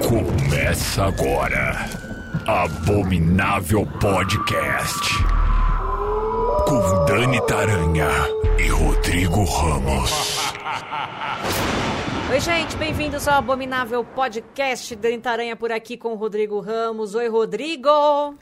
Começa agora. Abominável Podcast. Com Dani Taranha e Rodrigo Ramos. Oi, gente, bem-vindos ao Abominável Podcast. Dani Taranha por aqui com o Rodrigo Ramos. Oi, Rodrigo!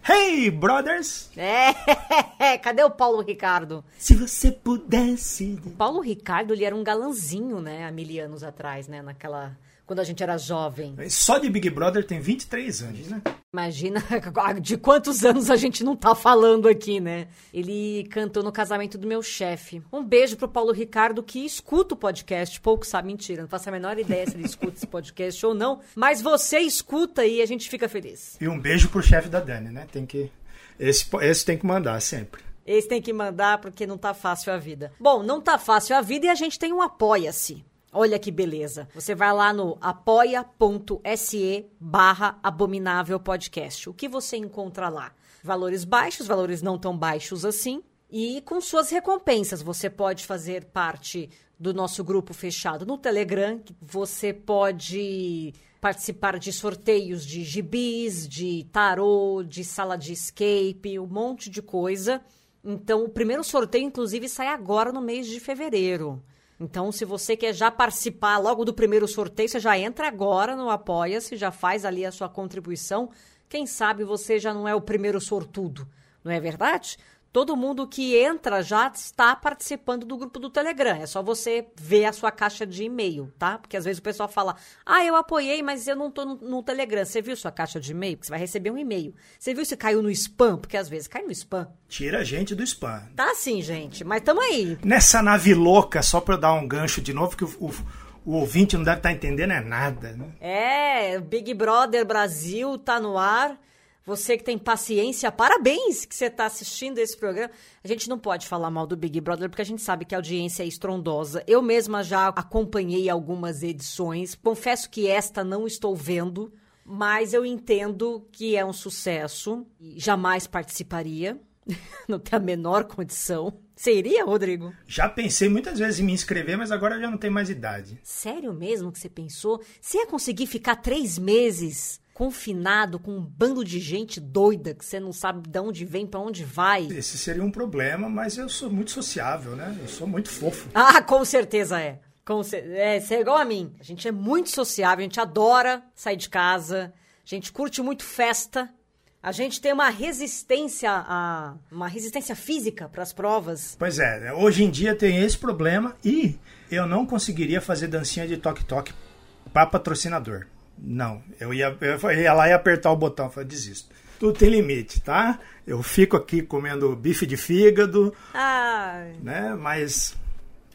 Hey, brothers! É, cadê o Paulo Ricardo? Se você pudesse. Paulo Ricardo, ele era um galanzinho, né, há mil anos atrás, né, naquela... Quando a gente era jovem. Só de Big Brother tem 23 anos, né? Imagina de quantos anos a gente não tá falando aqui, né? Ele cantou no casamento do meu chefe. Um beijo pro Paulo Ricardo, que escuta o podcast. Pouco sabe, mentira. Não faço a menor ideia se ele escuta esse podcast ou não. Mas você escuta e a gente fica feliz. E um beijo pro chefe da Dani, né? Tem que. Esse, esse tem que mandar sempre. Esse tem que mandar porque não tá fácil a vida. Bom, não tá fácil a vida e a gente tem um Apoia-se. Olha que beleza. Você vai lá no apoia.se barra abominável podcast. O que você encontra lá? Valores baixos, valores não tão baixos assim. E com suas recompensas, você pode fazer parte do nosso grupo fechado no Telegram. Você pode participar de sorteios de gibis, de tarô, de sala de escape, um monte de coisa. Então, o primeiro sorteio, inclusive, sai agora no mês de fevereiro. Então, se você quer já participar logo do primeiro sorteio, você já entra agora no Apoia-se, já faz ali a sua contribuição. Quem sabe você já não é o primeiro sortudo, não é verdade? Todo mundo que entra já está participando do grupo do Telegram. É só você ver a sua caixa de e-mail, tá? Porque às vezes o pessoal fala: Ah, eu apoiei, mas eu não tô no, no Telegram. Você viu sua caixa de e-mail? Porque você vai receber um e-mail. Você viu se caiu no spam? Porque às vezes cai no spam. Tira a gente do spam. Tá sim, gente. Mas tamo aí. Nessa nave louca, só pra eu dar um gancho de novo, que o, o, o ouvinte não deve estar tá entendendo é nada, né? É, Big Brother Brasil tá no ar. Você que tem paciência, parabéns que você está assistindo esse programa. A gente não pode falar mal do Big Brother porque a gente sabe que a audiência é estrondosa. Eu mesma já acompanhei algumas edições. Confesso que esta não estou vendo, mas eu entendo que é um sucesso. Jamais participaria. não tem a menor condição. Você iria, Rodrigo? Já pensei muitas vezes em me inscrever, mas agora já não tenho mais idade. Sério mesmo que você pensou? Você ia conseguir ficar três meses confinado com um bando de gente doida que você não sabe de onde vem, para onde vai. Esse seria um problema, mas eu sou muito sociável, né? Eu sou muito fofo. Ah, com certeza é. Com cer é, você é igual a mim. A gente é muito sociável, a gente adora sair de casa, a gente curte muito festa. A gente tem uma resistência a uma resistência física para as provas. Pois é, né? hoje em dia tem esse problema e eu não conseguiria fazer dancinha de toque-toque para patrocinador. Não, eu ia, eu ia lá e apertar o botão, falei, desisto. Tudo tem limite, tá? Eu fico aqui comendo bife de fígado, Ai. né? Mas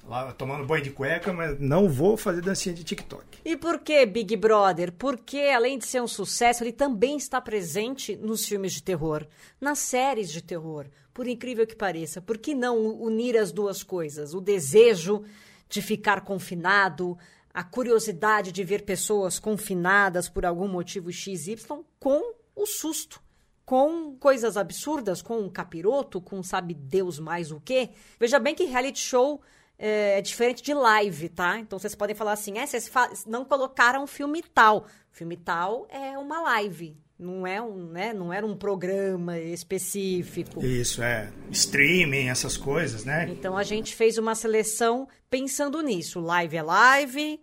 lá tomando banho de cueca, mas não vou fazer dancinha de TikTok. E por que Big Brother? Porque além de ser um sucesso, ele também está presente nos filmes de terror, nas séries de terror. Por incrível que pareça, por que não unir as duas coisas? O desejo de ficar confinado, a curiosidade de ver pessoas confinadas por algum motivo XY com o susto, com coisas absurdas, com um capiroto, com sabe Deus mais o quê. Veja bem que reality show é, é diferente de live, tá? Então vocês podem falar assim, é, vocês não colocaram filme tal. Filme tal é uma live, não é um, né, não era um programa específico. Isso é streaming, essas coisas, né? Então a gente fez uma seleção pensando nisso. Live é live,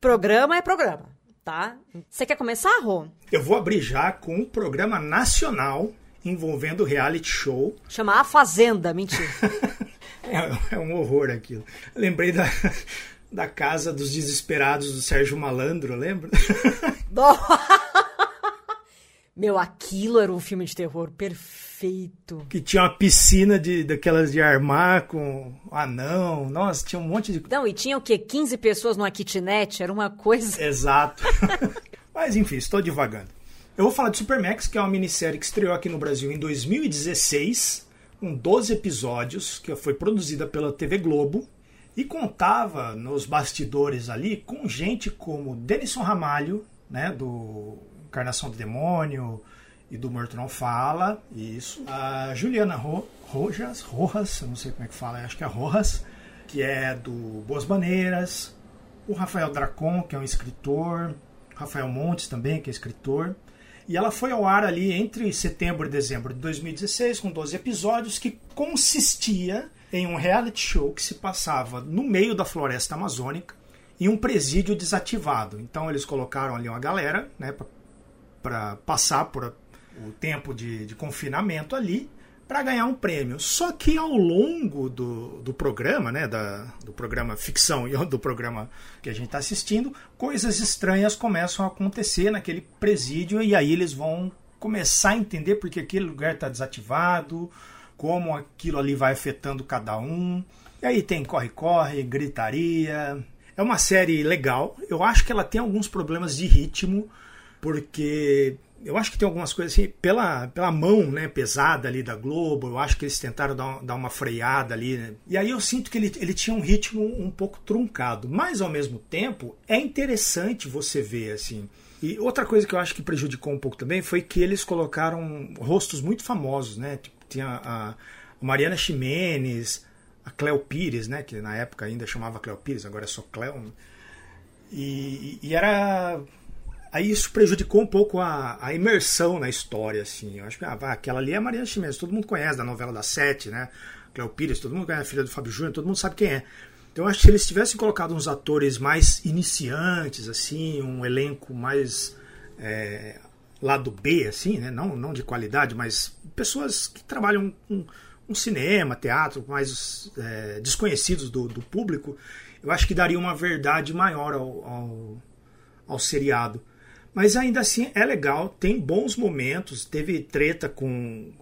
programa é programa, tá? Você quer começar, Rô? Eu vou abrir já com um programa nacional envolvendo reality show. Chama A Fazenda, mentira. é, é um horror aquilo. Lembrei da da Casa dos Desesperados do Sérgio Malandro, lembra? Meu, aquilo era um filme de terror perfeito. Que tinha uma piscina de, daquelas de armar com anão. Nossa, tinha um monte de. Não, e tinha o quê? 15 pessoas numa kitnet? Era uma coisa. Exato. Mas enfim, estou divagando. Eu vou falar de Supermax, que é uma minissérie que estreou aqui no Brasil em 2016, com 12 episódios, que foi produzida pela TV Globo e contava nos bastidores ali com gente como Denison Ramalho, né, do Encarnação do Demônio e do Morto Não Fala, isso. A Juliana Ro Rojas, Rojas, eu não sei como é que fala, acho que é Rojas, que é do Boas Maneiras. o Rafael Dracon, que é um escritor, Rafael Montes também, que é escritor. E ela foi ao ar ali entre setembro e dezembro de 2016, com 12 episódios, que consistia em um reality show que se passava no meio da floresta amazônica em um presídio desativado. Então eles colocaram ali uma galera né, para passar por o tempo de, de confinamento ali para ganhar um prêmio. Só que ao longo do, do programa, né, da, do programa ficção e do programa que a gente está assistindo, coisas estranhas começam a acontecer naquele presídio e aí eles vão começar a entender porque aquele lugar está desativado, como aquilo ali vai afetando cada um. E aí tem corre-corre, gritaria. É uma série legal. Eu acho que ela tem alguns problemas de ritmo, porque eu acho que tem algumas coisas assim, pela, pela mão né, pesada ali da Globo, eu acho que eles tentaram dar, dar uma freada ali. Né? E aí eu sinto que ele, ele tinha um ritmo um pouco truncado, mas ao mesmo tempo é interessante você ver assim. E outra coisa que eu acho que prejudicou um pouco também foi que eles colocaram rostos muito famosos, né? Tipo, tinha a, a Mariana Ximenes, a Cleo Pires, né? Que na época ainda chamava Cleo Pires, agora é só Cleo. E, e era Aí isso prejudicou um pouco a, a imersão na história, assim. Eu acho que ah, aquela ali é a Mariana Chimenez, todo mundo conhece da novela da Sete, né? Cleo Pires, todo mundo conhece a filha do Fábio Júnior, todo mundo sabe quem é. Então eu acho que se eles tivessem colocado uns atores mais iniciantes, assim, um elenco mais é, lado B, assim, né? Não, não de qualidade, mas pessoas que trabalham com cinema, teatro, mais é, desconhecidos do, do, público, eu acho que daria uma verdade maior ao, ao, ao seriado. Mas ainda assim é legal, tem bons momentos. Teve treta com,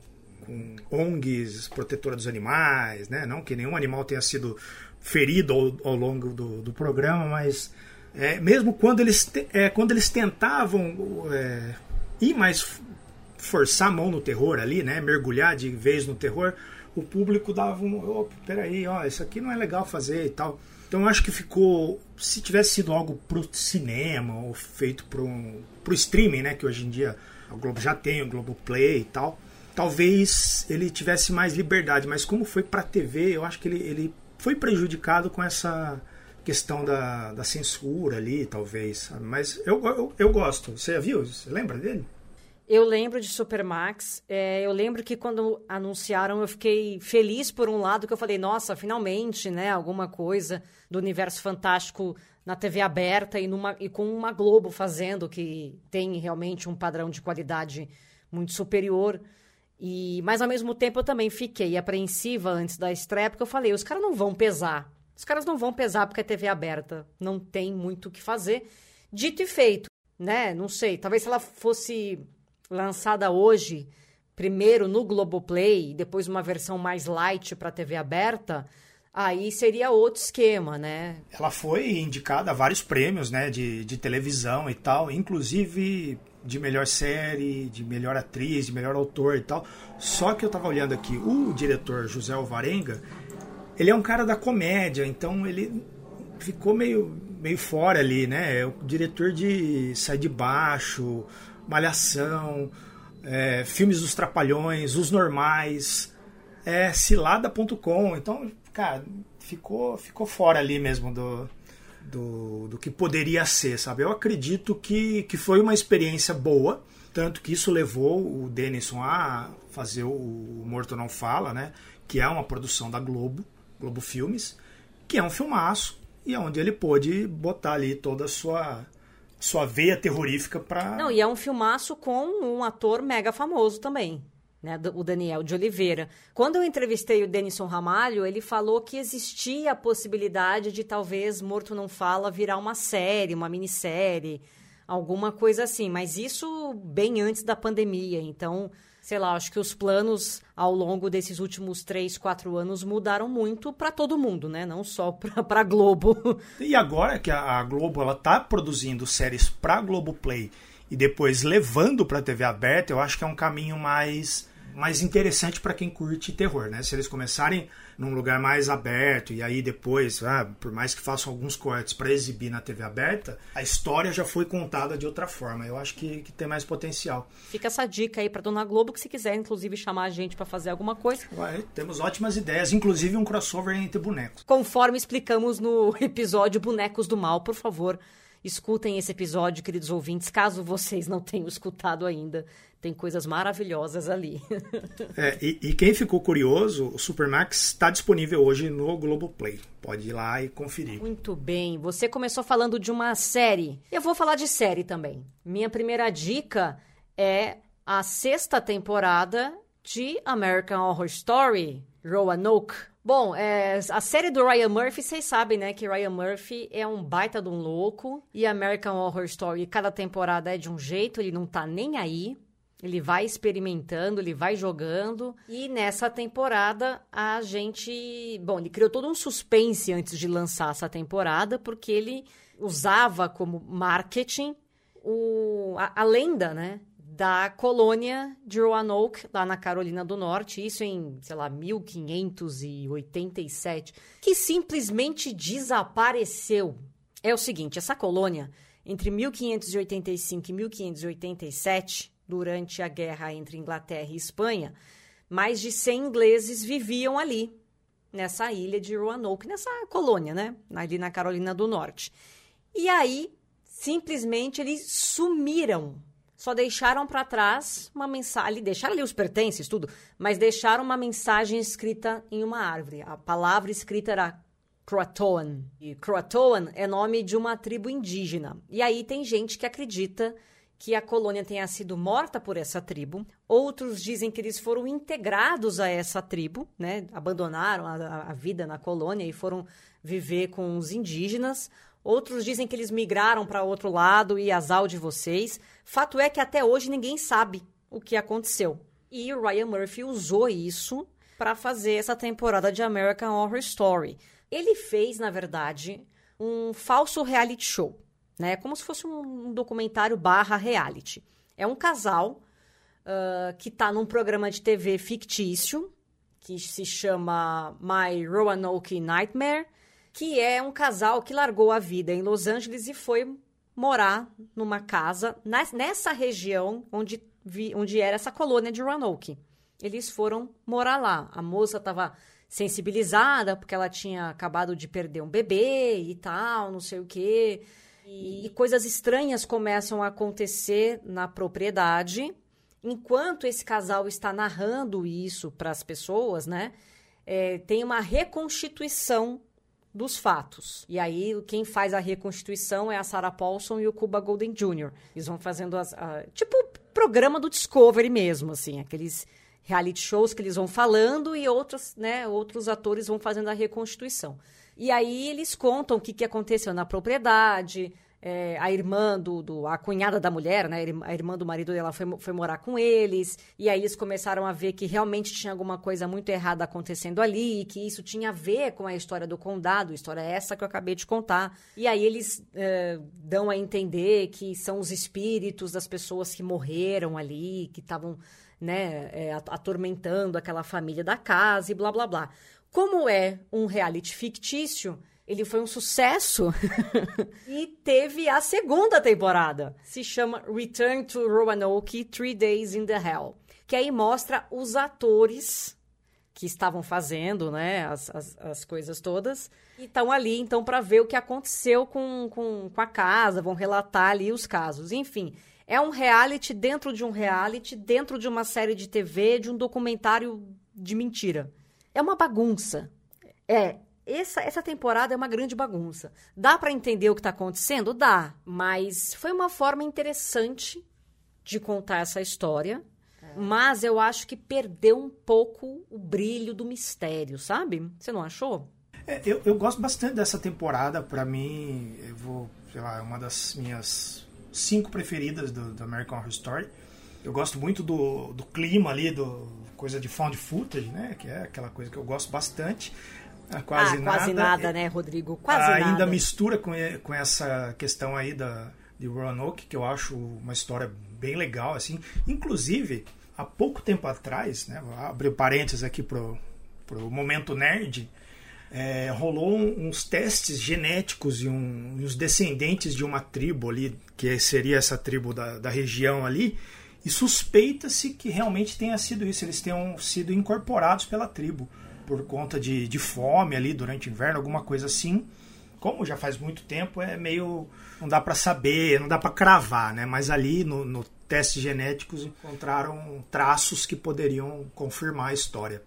com ONGs, protetora dos animais, né? Não que nenhum animal tenha sido ferido ao, ao longo do, do, programa, mas é, mesmo quando eles, te, é, quando eles tentavam é, ir mais forçar a mão no terror ali, né? Mergulhar de vez no terror, o público dava um. Oh, peraí, ó, isso aqui não é legal fazer e tal. Então acho que ficou. Se tivesse sido algo pro cinema ou feito pro, pro streaming, né? Que hoje em dia o Globo já tem, o Globo Play e tal. Talvez ele tivesse mais liberdade, mas como foi pra TV, eu acho que ele, ele foi prejudicado com essa questão da, da censura ali, talvez. Mas eu, eu, eu gosto. Você viu? Você lembra dele? Eu lembro de Supermax. É, eu lembro que quando anunciaram, eu fiquei feliz por um lado, que eu falei, nossa, finalmente, né? Alguma coisa do universo fantástico na TV aberta e, numa, e com uma Globo fazendo, que tem realmente um padrão de qualidade muito superior. E, mas ao mesmo tempo eu também fiquei apreensiva antes da estreia, porque eu falei, os caras não vão pesar. Os caras não vão pesar porque é TV aberta. Não tem muito o que fazer. Dito e feito, né? Não sei. Talvez se ela fosse lançada hoje, primeiro no Globoplay, depois uma versão mais light para TV aberta, aí seria outro esquema, né? Ela foi indicada a vários prêmios, né, de, de televisão e tal, inclusive de melhor série, de melhor atriz, de melhor autor e tal. Só que eu tava olhando aqui, o diretor José Alvarenga, ele é um cara da comédia, então ele ficou meio, meio fora ali, né? É o diretor de Sai de Baixo, Malhação, é, filmes dos Trapalhões, Os Normais, é, cilada.com. Então, cara, ficou, ficou fora ali mesmo do, do, do que poderia ser, sabe? Eu acredito que, que foi uma experiência boa, tanto que isso levou o Denison a fazer o, o Morto Não Fala, né? Que é uma produção da Globo, Globo Filmes, que é um filmaço e é onde ele pôde botar ali toda a sua sua veia terrorífica para. Não, e é um filmaço com um ator mega famoso também. Né, o Daniel de Oliveira. Quando eu entrevistei o Denison Ramalho, ele falou que existia a possibilidade de talvez Morto Não Fala virar uma série, uma minissérie, alguma coisa assim, mas isso bem antes da pandemia. Então, sei lá, acho que os planos ao longo desses últimos três, quatro anos mudaram muito para todo mundo, né? Não só para Globo. E agora que a Globo ela tá produzindo séries para Globo Play e depois levando para TV aberta, eu acho que é um caminho mais mais interessante para quem curte terror, né? Se eles começarem num lugar mais aberto e aí depois, ah, por mais que façam alguns cortes para exibir na TV aberta, a história já foi contada de outra forma. Eu acho que, que tem mais potencial. Fica essa dica aí para Dona Globo que se quiser inclusive chamar a gente para fazer alguma coisa. Ué, temos ótimas ideias, inclusive um crossover entre bonecos. Conforme explicamos no episódio Bonecos do Mal, por favor, escutem esse episódio, queridos ouvintes, caso vocês não tenham escutado ainda. Tem coisas maravilhosas ali. é, e, e, quem ficou curioso, o Supermax está disponível hoje no Globoplay. Pode ir lá e conferir. Muito bem. Você começou falando de uma série. Eu vou falar de série também. Minha primeira dica é a sexta temporada de American Horror Story, Roanoke. Bom, é, a série do Ryan Murphy, vocês sabem, né? Que Ryan Murphy é um baita de um louco. E American Horror Story, cada temporada é de um jeito, ele não tá nem aí. Ele vai experimentando, ele vai jogando. E nessa temporada, a gente. Bom, ele criou todo um suspense antes de lançar essa temporada, porque ele usava como marketing o, a, a lenda, né? Da colônia de Roanoke, lá na Carolina do Norte, isso em, sei lá, 1587, que simplesmente desapareceu. É o seguinte: essa colônia, entre 1585 e 1587, durante a guerra entre Inglaterra e Espanha, mais de 100 ingleses viviam ali, nessa ilha de Roanoke, nessa colônia, né? Ali na Carolina do Norte. E aí, simplesmente, eles sumiram. Só deixaram para trás uma mensagem, deixaram ali os pertences, tudo, mas deixaram uma mensagem escrita em uma árvore. A palavra escrita era Croatoan. E Croatoan é nome de uma tribo indígena. E aí tem gente que acredita que a colônia tenha sido morta por essa tribo. Outros dizem que eles foram integrados a essa tribo, né? Abandonaram a, a vida na colônia e foram viver com os indígenas. Outros dizem que eles migraram para outro lado e azal de vocês. Fato é que até hoje ninguém sabe o que aconteceu. E o Ryan Murphy usou isso para fazer essa temporada de American Horror Story. Ele fez, na verdade, um falso reality show né? Como se fosse um documentário barra reality. É um casal uh, que está num programa de TV fictício que se chama My Roanoke Nightmare, que é um casal que largou a vida em Los Angeles e foi morar numa casa nessa região onde, vi, onde era essa colônia de Roanoke. Eles foram morar lá. A moça estava sensibilizada porque ela tinha acabado de perder um bebê e tal, não sei o quê. E, e coisas estranhas começam a acontecer na propriedade. Enquanto esse casal está narrando isso para as pessoas, né? É, tem uma reconstituição dos fatos. E aí, quem faz a reconstituição é a Sarah Paulson e o Cuba Golden Jr. Eles vão fazendo as. A, tipo, programa do Discovery mesmo, assim, aqueles reality shows que eles vão falando e outros, né, outros atores vão fazendo a reconstituição. E aí eles contam o que, que aconteceu na propriedade. É, a irmã do, do, a cunhada da mulher, né? A irmã do marido dela foi, foi morar com eles. E aí eles começaram a ver que realmente tinha alguma coisa muito errada acontecendo ali, que isso tinha a ver com a história do condado, história essa que eu acabei de contar. E aí eles é, dão a entender que são os espíritos das pessoas que morreram ali, que estavam né, é, atormentando aquela família da casa e blá blá blá. Como é um reality fictício, ele foi um sucesso e teve a segunda temporada. Se chama Return to Roanoke Three Days in the Hell. Que aí mostra os atores que estavam fazendo, né, as, as, as coisas todas, e estão ali, então, para ver o que aconteceu com, com, com a casa, vão relatar ali os casos. Enfim, é um reality dentro de um reality, dentro de uma série de TV, de um documentário de mentira. É uma bagunça. É, essa, essa temporada é uma grande bagunça. Dá para entender o que está acontecendo? Dá. Mas foi uma forma interessante de contar essa história. É. Mas eu acho que perdeu um pouco o brilho do mistério, sabe? Você não achou? É, eu, eu gosto bastante dessa temporada. Para mim, eu vou, sei lá, é uma das minhas cinco preferidas do, do American Horror Story. Eu gosto muito do, do clima ali, do, coisa de found footage, né? Que é aquela coisa que eu gosto bastante. Ah, quase, ah, quase nada. nada, né, Rodrigo? Quase Ainda nada. mistura com, com essa questão aí da, de Roanoke, que eu acho uma história bem legal, assim. Inclusive, há pouco tempo atrás, né, vou abrir parênteses aqui pro, pro momento nerd, é, rolou uns testes genéticos e, um, os descendentes de uma tribo ali, que seria essa tribo da, da região ali, e suspeita-se que realmente tenha sido isso, eles tenham sido incorporados pela tribo por conta de, de fome ali durante o inverno, alguma coisa assim. Como já faz muito tempo, é meio. não dá para saber, não dá para cravar, né? Mas ali no, no testes genéticos encontraram traços que poderiam confirmar a história.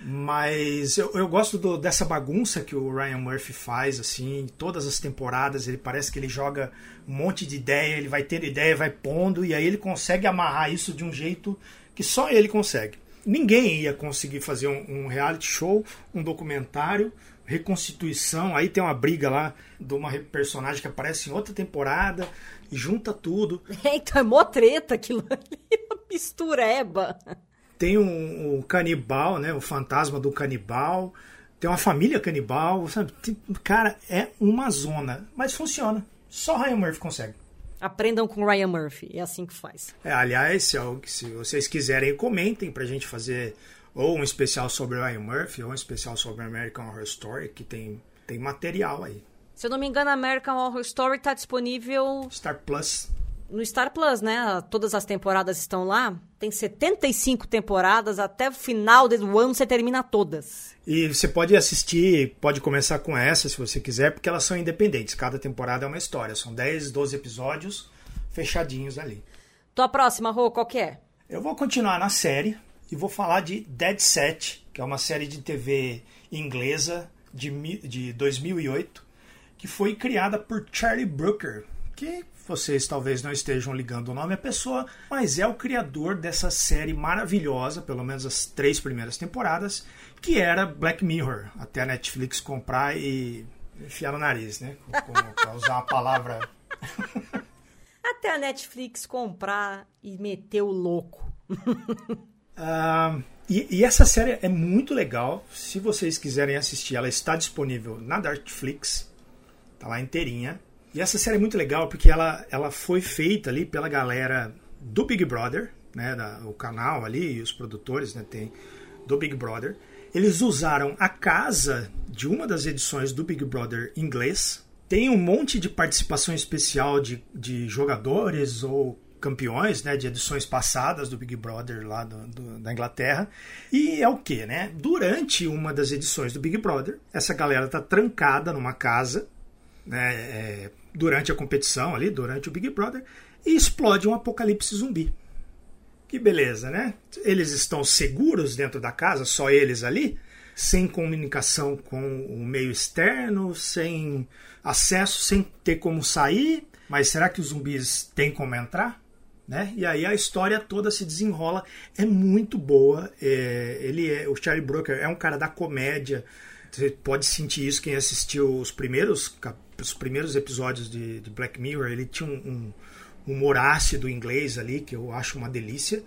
Mas eu, eu gosto do, dessa bagunça que o Ryan Murphy faz, assim, todas as temporadas. Ele parece que ele joga um monte de ideia, ele vai ter ideia, vai pondo, e aí ele consegue amarrar isso de um jeito que só ele consegue. Ninguém ia conseguir fazer um, um reality show, um documentário, reconstituição. Aí tem uma briga lá de uma personagem que aparece em outra temporada e junta tudo. É, então é mó treta aquilo ali, mistureba. Tem um, canibal, né? O fantasma do canibal. Tem uma família canibal, sabe? Cara, é uma zona. Mas funciona. Só Ryan Murphy consegue. Aprendam com Ryan Murphy, é assim que faz. É, aliás, se, se vocês quiserem, comentem pra gente fazer ou um especial sobre Ryan Murphy ou um especial sobre American Horror Story, que tem, tem material aí. Se eu não me engano, American Horror Story tá disponível... Star Plus no Star Plus, né? Todas as temporadas estão lá. Tem 75 temporadas, até o final do ano você termina todas. E você pode assistir, pode começar com essa se você quiser, porque elas são independentes. Cada temporada é uma história. São 10, 12 episódios fechadinhos ali. Tua próxima, Rô, qual que é? Eu vou continuar na série e vou falar de Dead Set, que é uma série de TV inglesa de, de 2008, que foi criada por Charlie Brooker, que vocês talvez não estejam ligando o nome à pessoa, mas é o criador dessa série maravilhosa, pelo menos as três primeiras temporadas, que era Black Mirror, até a Netflix comprar e enfiar no nariz, né? Para usar a palavra. até a Netflix comprar e meter o louco. uh, e, e, essa série é muito legal. Se vocês quiserem assistir, ela está disponível na Netflix. Tá lá inteirinha. E essa série é muito legal porque ela, ela foi feita ali pela galera do Big Brother, né, da, o canal ali e os produtores, né, tem do Big Brother. Eles usaram a casa de uma das edições do Big Brother inglês. Tem um monte de participação especial de, de jogadores ou campeões né, de edições passadas do Big Brother lá do, do, da Inglaterra. E é o que, né? Durante uma das edições do Big Brother, essa galera tá trancada numa casa, né, é, durante a competição ali, durante o Big Brother, e explode um apocalipse zumbi. Que beleza, né? Eles estão seguros dentro da casa, só eles ali, sem comunicação com o meio externo, sem acesso, sem ter como sair. Mas será que os zumbis têm como entrar? Né? E aí a história toda se desenrola. É muito boa. É, ele é, o Charlie Brooker é um cara da comédia. Você pode sentir isso quem assistiu os primeiros os primeiros episódios de, de Black Mirror, ele tinha um, um humor ácido inglês ali, que eu acho uma delícia,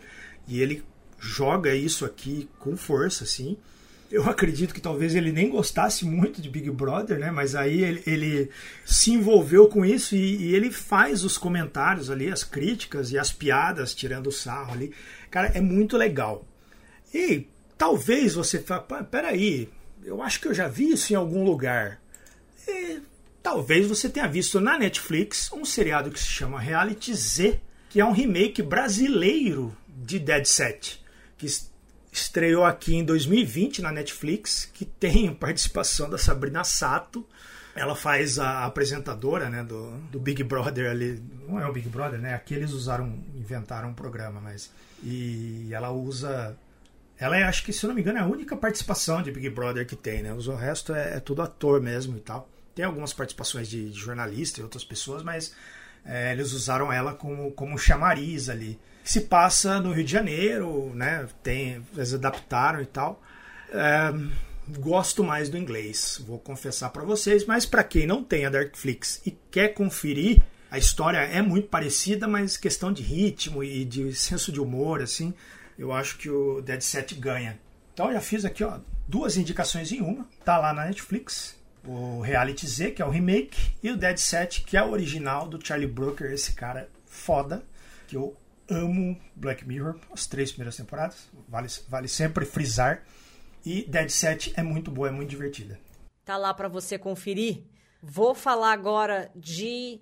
e ele joga isso aqui com força, assim. Eu acredito que talvez ele nem gostasse muito de Big Brother, né? Mas aí ele, ele se envolveu com isso e, e, ele faz os comentários ali, as críticas e as piadas, tirando o sarro ali. Cara, é muito legal. E talvez você fale, peraí, eu acho que eu já vi isso em algum lugar. E Talvez você tenha visto na Netflix um seriado que se chama Reality Z, que é um remake brasileiro de Dead Set, que estreou aqui em 2020 na Netflix, que tem participação da Sabrina Sato. Ela faz a apresentadora né, do, do Big Brother ali. Não é o Big Brother, né? Aqui eles usaram, inventaram um programa, mas. E ela usa. Ela é, acho que, se eu não me engano, é a única participação de Big Brother que tem, né? O resto é, é tudo ator mesmo e tal. Tem algumas participações de, de jornalista e outras pessoas, mas é, eles usaram ela como, como chamariz ali. Se passa no Rio de Janeiro, né? Tem, eles adaptaram e tal. É, gosto mais do inglês, vou confessar para vocês, mas para quem não tem a Darkflix e quer conferir, a história é muito parecida, mas questão de ritmo e de senso de humor, assim, eu acho que o Dead Set ganha. Então eu já fiz aqui, ó, duas indicações em uma, tá lá na Netflix o Reality Z, que é o remake, e o Dead Set, que é o original do Charlie Brooker, esse cara foda, que eu amo Black Mirror, as três primeiras temporadas, vale, vale sempre frisar. E Dead Set é muito boa, é muito divertida. Tá lá para você conferir. Vou falar agora de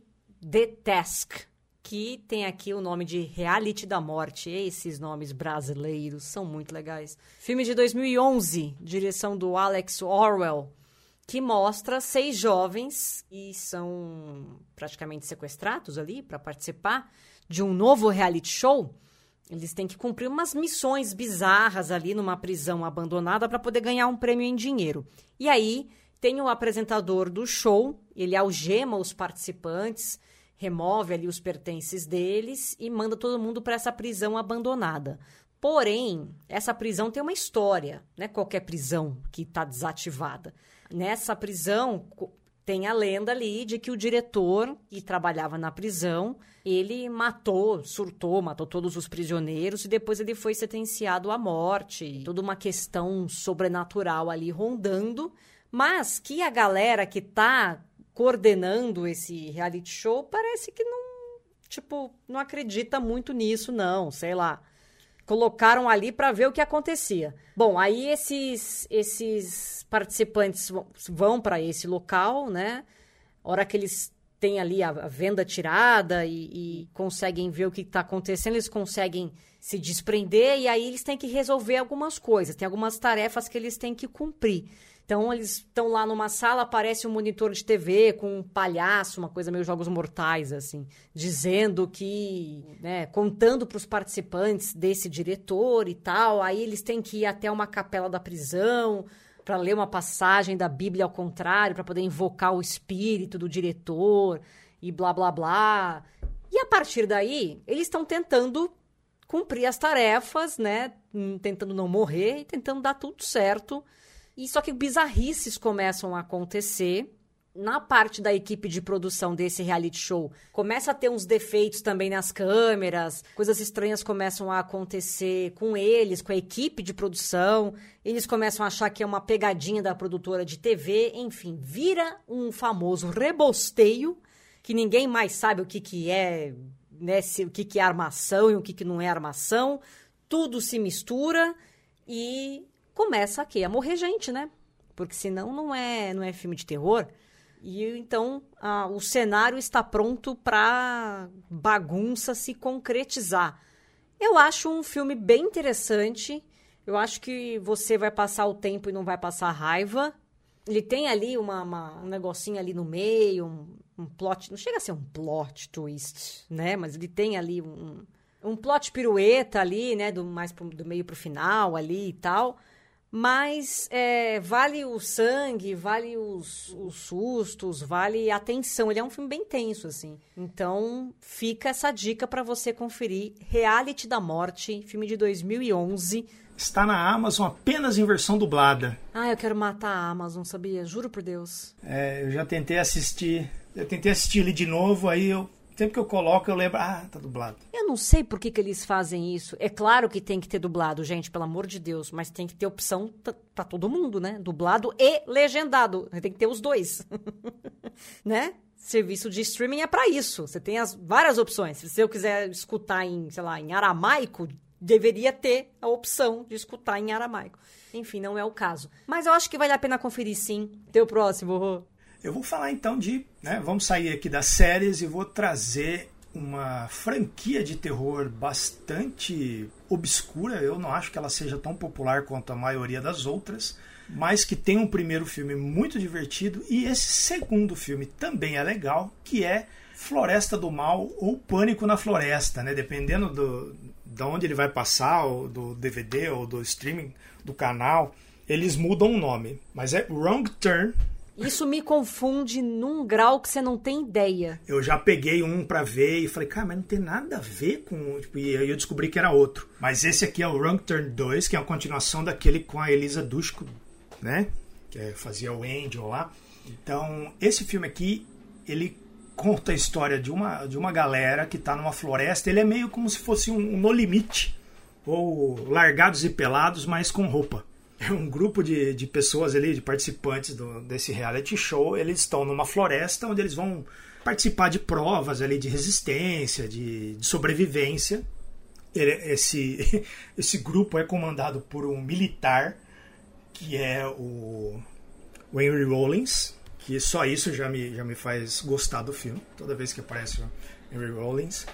The Task, que tem aqui o nome de Reality da Morte. Esses nomes brasileiros são muito legais. Filme de 2011, direção do Alex Orwell, que mostra seis jovens e são praticamente sequestrados ali para participar de um novo reality show. Eles têm que cumprir umas missões bizarras ali numa prisão abandonada para poder ganhar um prêmio em dinheiro. E aí tem o apresentador do show, ele algema os participantes, remove ali os pertences deles e manda todo mundo para essa prisão abandonada. Porém, essa prisão tem uma história, não é qualquer prisão que está desativada. Nessa prisão tem a lenda ali de que o diretor que trabalhava na prisão, ele matou, surtou, matou todos os prisioneiros e depois ele foi sentenciado à morte. Toda uma questão sobrenatural ali rondando, mas que a galera que tá coordenando esse reality show parece que não, tipo, não acredita muito nisso não, sei lá colocaram ali para ver o que acontecia. Bom, aí esses esses participantes vão para esse local, né? A hora que eles têm ali a, a venda tirada e, e, conseguem ver o que está acontecendo, eles conseguem se desprender e aí eles têm que resolver algumas coisas, tem algumas tarefas que eles têm que cumprir. Então, eles estão lá numa sala, aparece um monitor de TV com um palhaço, uma coisa meio jogos mortais, assim, dizendo que, né, contando para os participantes desse diretor e tal. Aí eles têm que ir até uma capela da prisão para ler uma passagem da Bíblia ao contrário, para poder invocar o espírito do diretor e blá blá blá. E a partir daí, eles estão tentando cumprir as tarefas, né? Tentando não morrer e tentando dar tudo certo e só que bizarrices começam a acontecer. Na parte da equipe de produção desse reality show, começa a ter uns defeitos também nas câmeras, coisas estranhas começam a acontecer com eles, com a equipe de produção. Eles começam a achar que é uma pegadinha da produtora de TV, enfim, vira um famoso rebosteio que ninguém mais sabe o que, que é, né, se, o que, que é armação e o que, que não é armação. Tudo se mistura e começa aqui a morrer gente, né? Porque senão não é, não é filme de terror. E então a, o cenário está pronto para bagunça se concretizar. Eu acho um filme bem interessante. Eu acho que você vai passar o tempo e não vai passar raiva. Ele tem ali uma, uma, um negocinho ali no meio, um, um, plot. Não chega a ser um plot twist, né? Mas ele tem ali um, um plot pirueta ali, né? Do mais pro, do meio pro final ali e tal mas é, vale o sangue, vale os, os, sustos, vale a tensão. Ele é um filme bem tenso, assim. Então, fica essa dica para você conferir. Reality da Morte, filme de 2011. Está na Amazon apenas em versão dublada. Ah, eu quero matar a Amazon, sabia? Juro por Deus. É, eu já tentei assistir. Eu tentei assistir ele de novo, aí eu Sempre que eu coloco, eu lembro, ah, tá dublado. Eu não sei por que, que eles fazem isso. É claro que tem que ter dublado, gente, pelo amor de Deus, mas tem que ter opção para todo mundo, né? Dublado e legendado. Tem que ter os dois. né? Serviço de streaming é para isso. Você tem as várias opções. Se eu quiser escutar em, sei lá, em aramaico, deveria ter a opção de escutar em aramaico. Enfim, não é o caso. Mas eu acho que vale a pena conferir sim. Teu próximo, Rô. Eu vou falar então de. Né, vamos sair aqui das séries e vou trazer uma franquia de terror bastante obscura. Eu não acho que ela seja tão popular quanto a maioria das outras, mas que tem um primeiro filme muito divertido e esse segundo filme também é legal, que é Floresta do Mal ou Pânico na Floresta, né? Dependendo do, de onde ele vai passar, ou do DVD ou do streaming do canal, eles mudam o nome. Mas é Wrong Turn isso me confunde num grau que você não tem ideia. Eu já peguei um para ver e falei, cara, mas não tem nada a ver com. Tipo, e aí eu descobri que era outro. Mas esse aqui é o Wrong Turn 2, que é a continuação daquele com a Elisa Dushku, né? Que é, fazia o Angel lá. Então, esse filme aqui, ele conta a história de uma, de uma galera que tá numa floresta. Ele é meio como se fosse um, um No Limite. Ou Largados e Pelados, mas com roupa é um grupo de, de pessoas ali, de participantes do, desse reality show. Eles estão numa floresta onde eles vão participar de provas ali de resistência, de, de sobrevivência. ele- esse, esse grupo é comandado por um militar que é o, Henry Rollins, que só isso já me, já me faz gostar do filme. Toda vez que aparece o Henry Rollins,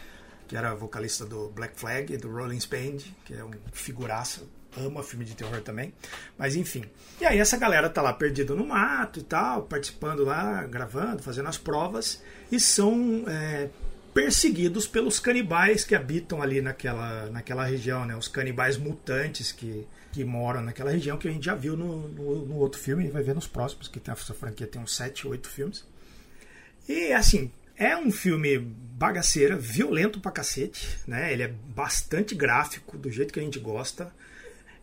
que era vocalista do Black Flag e do Rollins Band, que é um figuraça, ama filme de terror também. Mas enfim. E aí essa galera tá lá perdida no mato e tal, participando lá, gravando, fazendo as provas, e são é, perseguidos pelos canibais que habitam ali naquela, naquela região, né? Os canibais mutantes que, que moram naquela região, que a gente já viu no, no, no outro filme e vai ver nos próximos, que tem essa franquia tem uns 7, 8 filmes. E assim, é um filme bagaceira, violento pra cacete, né? Ele é bastante gráfico, do jeito que a gente gosta.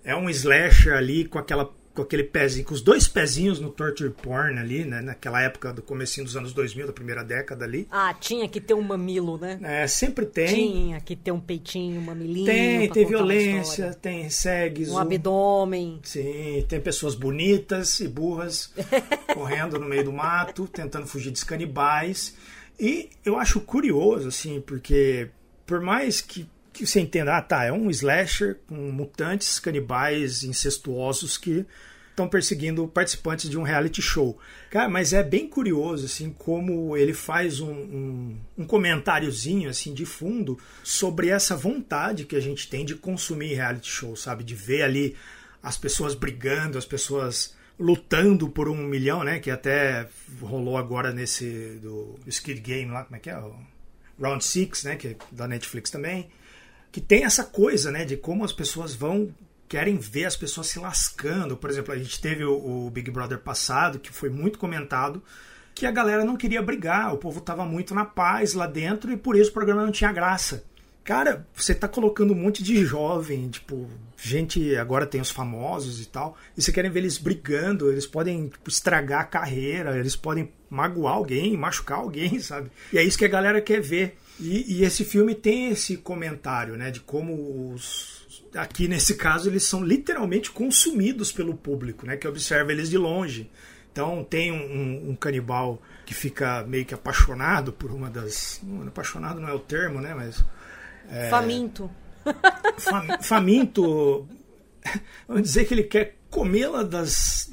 É um slasher ali com aquela com aquele pezinho, com os dois pezinhos no torture porn ali, né? Naquela época do comecinho dos anos 2000, da primeira década ali. Ah, tinha que ter um mamilo, né? É, sempre tem. Tinha que ter um peitinho, um mamilinho. Tem, tem violência, tem sexo. Um abdômen. Sim, tem pessoas bonitas e burras correndo no meio do mato, tentando fugir dos canibais. E eu acho curioso, assim, porque por mais que, que você entenda, ah, tá, é um slasher com mutantes, canibais incestuosos que estão perseguindo participantes de um reality show. Cara, mas é bem curioso, assim, como ele faz um, um, um comentáriozinho, assim, de fundo sobre essa vontade que a gente tem de consumir reality show, sabe? De ver ali as pessoas brigando, as pessoas lutando por um milhão, né? Que até rolou agora nesse do Skid Game lá, como é que é? Round Six, né? Que é da Netflix também. Que tem essa coisa, né? De como as pessoas vão querem ver as pessoas se lascando. Por exemplo, a gente teve o, o Big Brother passado, que foi muito comentado, que a galera não queria brigar, o povo tava muito na paz lá dentro e por isso o programa não tinha graça. Cara, você tá colocando um monte de jovem, tipo, gente, agora tem os famosos e tal, e você querem ver eles brigando, eles podem tipo, estragar a carreira, eles podem magoar alguém, machucar alguém, sabe? E é isso que a galera quer ver. E, e esse filme tem esse comentário, né, de como os aqui nesse caso eles são literalmente consumidos pelo público, né, que observa eles de longe. Então tem um, um, canibal que fica meio que apaixonado por uma das. Não, apaixonado não é o termo, né? Mas. Faminto. fam- faminto. Vamos dizer que ele quer comê-la das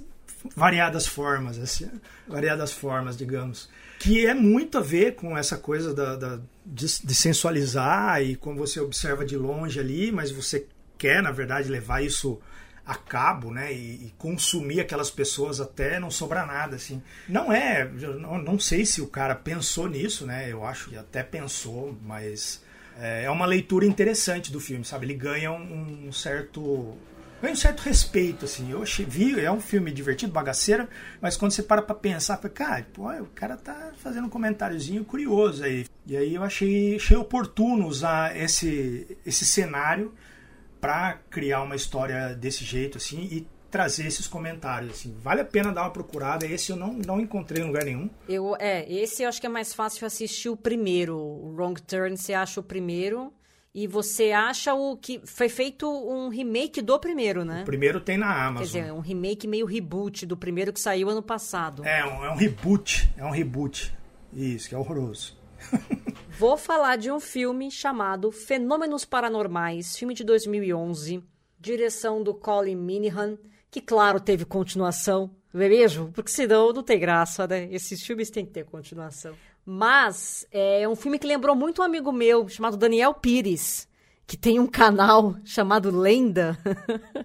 variadas formas, assim, variadas formas, digamos. Que é muito a ver com essa coisa da, da- de, de sensualizar e como você observa de longe ali, mas você quer, na verdade, levar isso a cabo, né, e, e consumir aquelas pessoas até não sobrar nada, assim. Não é, não, não sei se o cara pensou nisso, né, eu acho que até pensou, mas é, é uma leitura interessante do filme, sabe? Ele ganha um, um certo ganha um certo respeito, assim. Eu vi, é um filme divertido, bagaceira, mas quando você para pra pensar, fala, cara, pô, o cara tá fazendo um comentáriozinho curioso aí. E aí eu achei, achei oportuno usar esse, esse cenário para criar uma história desse jeito, assim, e trazer esses comentários, assim. Vale a pena dar uma procurada. Esse eu não, não encontrei em lugar nenhum. Eu, é, esse eu acho que é mais fácil assistir o primeiro. O Wrong Turn, você acha o primeiro. E você acha o que. Foi feito um remake do primeiro, né? O primeiro tem na Quer Amazon. dizer, um remake meio reboot do primeiro que saiu ano passado. É um, é um reboot. É um reboot. Isso, que é horroroso. Vou falar de um filme chamado Fenômenos Paranormais, filme de 2011, direção do Colin Minihan, que claro teve continuação, não é mesmo? Porque senão não tem graça, né? Esses filmes têm que ter continuação. Mas é um filme que lembrou muito um amigo meu chamado Daniel Pires, que tem um canal chamado Lenda.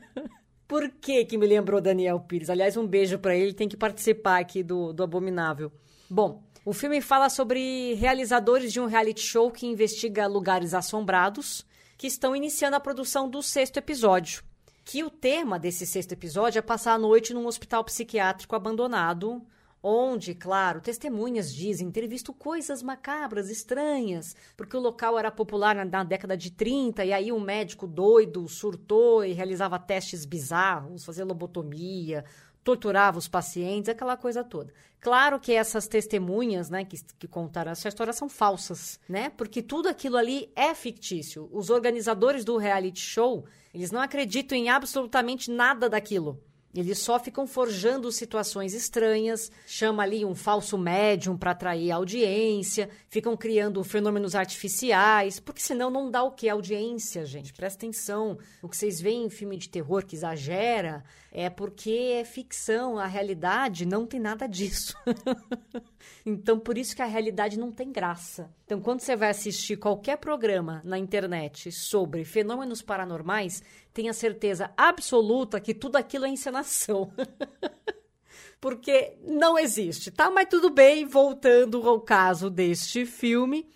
Por que que me lembrou Daniel Pires? Aliás, um beijo pra ele, tem que participar aqui do, do Abominável. Bom, o filme fala sobre realizadores de um reality show que investiga lugares assombrados que estão iniciando a produção do sexto episódio. Que o tema desse sexto episódio é passar a noite num hospital psiquiátrico abandonado, onde, claro, testemunhas dizem ter visto coisas macabras, estranhas, porque o local era popular na, na década de 30 e aí um médico doido surtou e realizava testes bizarros, fazia lobotomia, torturava os pacientes, aquela coisa toda. Claro que essas testemunhas, né, que, que contaram essa história são falsas, né? Porque tudo aquilo ali é fictício. Os organizadores do reality show, eles não acreditam em absolutamente nada daquilo. Eles só ficam forjando situações estranhas, chama ali um falso médium para atrair audiência, ficam criando fenômenos artificiais, porque senão não dá o que? Audiência, gente. Presta atenção. O que vocês veem em filme de terror que exagera é porque é ficção, a realidade não tem nada disso. então, por isso que a realidade não tem graça. Então, quando você vai assistir qualquer programa na internet sobre fenômenos paranormais, tenha certeza absoluta que tudo aquilo é encenação. Porque não existe, tá? Mas tudo bem, voltando ao caso deste filme,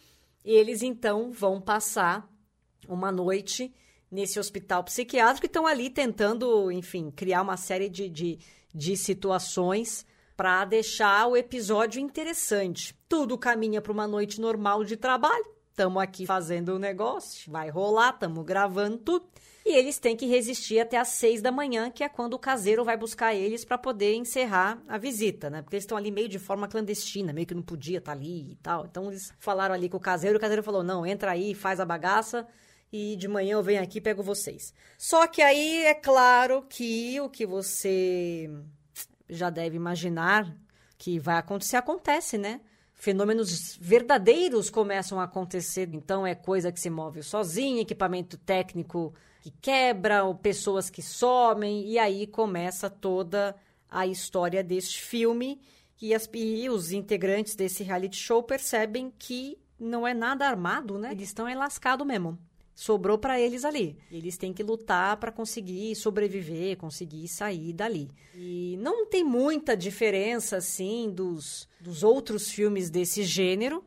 eles então vão passar uma noite nesse hospital psiquiátrico e estão ali tentando, enfim, criar uma série de, de, de situações para deixar o episódio interessante. Tudo caminha para uma noite normal de trabalho. Estamos aqui fazendo o um negócio, vai rolar, estamos gravando tudo. E eles têm que resistir até às seis da manhã, que é quando o caseiro vai buscar eles para poder encerrar a visita, né? Porque eles estão ali meio de forma clandestina, meio que não podia estar tá ali e tal. Então eles falaram ali com o caseiro, o caseiro falou: não, entra aí, faz a bagaça e de manhã eu venho aqui e pego vocês. Só que aí é claro que o que você já deve imaginar que vai acontecer, acontece, né? Fenômenos verdadeiros começam a acontecer, então é coisa que se move sozinha, equipamento técnico que quebra, ou pessoas que somem, e aí começa toda a história deste filme. E, as, e os integrantes desse reality show percebem que não é nada armado, né? Eles estão lascados mesmo. Sobrou para eles ali. Eles têm que lutar para conseguir sobreviver, conseguir sair dali. E não tem muita diferença, assim, dos, dos outros filmes desse gênero.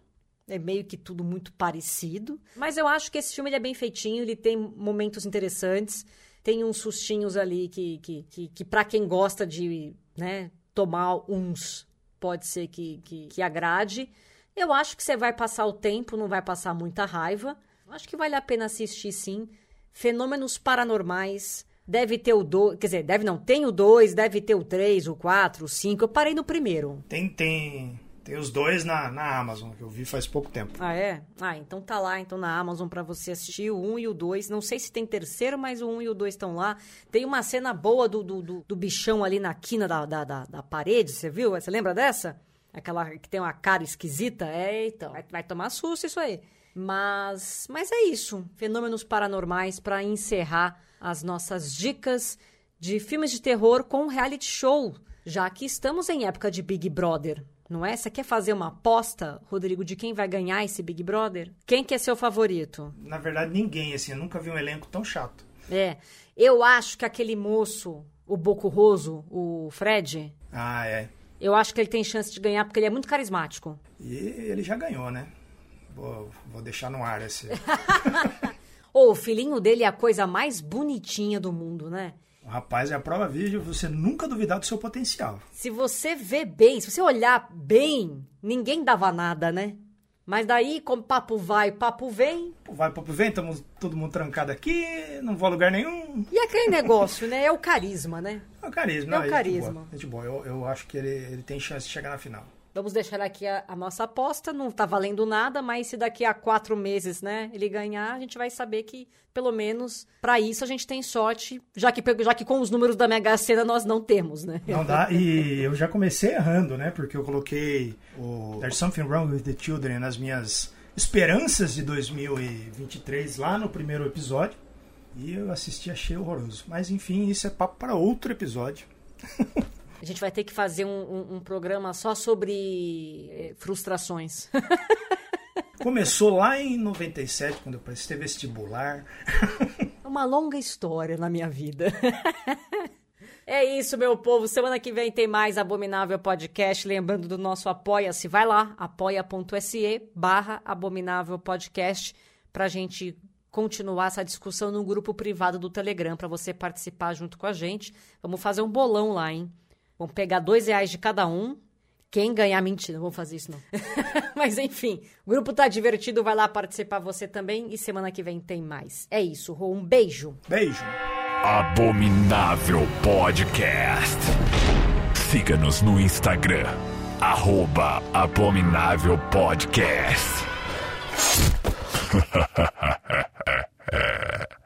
É meio que tudo muito parecido. Mas eu acho que esse filme é bem feitinho, ele tem momentos interessantes. Tem uns sustinhos ali que, que, que, que para quem gosta de né, tomar uns, pode ser que, que, que agrade. Eu acho que você vai passar o tempo, não vai passar muita raiva. Acho que vale a pena assistir sim. Fenômenos paranormais. Deve ter o 2, quer dizer, deve não, tem o 2, deve ter o 3, o 4, o 5. Eu parei no primeiro. Tem, tem tem os dois na, na Amazon, que eu vi faz pouco tempo. Ah, é? Ah, então tá lá, então na Amazon para você assistir o 1 e o 2. Não sei se tem terceiro, mas o 1 e o 2 estão lá. Tem uma cena boa do, do, do, do bichão ali na quina da, da, da, da, parede, você viu? Você lembra dessa? Aquela que tem uma cara esquisita? É, então, vai, vai tomar susto isso aí. Mas, mas é isso. Fenômenos paranormais para encerrar as nossas dicas de filmes de terror com reality show, já que estamos em época de Big Brother não é? Você quer fazer uma aposta, Rodrigo, de quem vai ganhar esse Big Brother? Quem que é seu favorito? Na verdade, ninguém, assim. Eu nunca vi um elenco tão chato. É. Eu acho que aquele moço, o Bocurroso, o Fred... Ah, é. Eu acho que ele tem chance de ganhar porque ele é muito carismático. E ele já ganhou, né? Vou, vou deixar no ar esse... oh, o filhinho dele é a coisa mais bonitinha do mundo, né? Rapaz, é a prova vídeo você nunca duvidar do seu potencial. Se você vê bem, se você olhar bem, ninguém dava nada, né? Mas daí, como papo vai, papo vem. Vai, papo vem, estamos todo mundo trancado aqui, não vou a lugar nenhum. E aquele negócio, né? É o carisma, né? É o carisma, é o carisma. É de boa. Eu, eu acho que ele, ele tem chance de chegar na final. Vamos deixar aqui a, a, nossa aposta. Não tá valendo nada, mas se daqui a quatro meses, né, ele ganhar, a gente vai saber que, pelo menos, para isso a gente tem sorte, já que, já que com os números da Mega Sena nós não temos, né? Não dá. E eu já comecei errando, né? Porque eu coloquei o There's Something Wrong with the Children nas minhas esperanças de 2023 lá no primeiro episódio. E eu assisti, achei horroroso. Mas enfim, isso é papo para outro episódio. A gente vai ter que fazer um, um, um programa só sobre eh, frustrações. Começou lá em 97, quando eu prestei vestibular. É uma longa história na minha vida. É isso, meu povo. Semana que vem tem mais Abominável Podcast. Lembrando do nosso Apoia-se. Vai lá, apoia.se barra Abominável Podcast pra gente continuar essa discussão no grupo privado do Telegram, para você participar junto com a gente. Vamos fazer um bolão lá, hein? Vamos pegar dois reais de cada um. Quem ganhar, mentira, não vou fazer isso não. Mas enfim, o grupo tá divertido, vai lá participar você também e semana que vem tem mais. É isso, Rô, um beijo. Beijo. Abominável Podcast. Siga-nos no Instagram, arroba Abominável Podcast.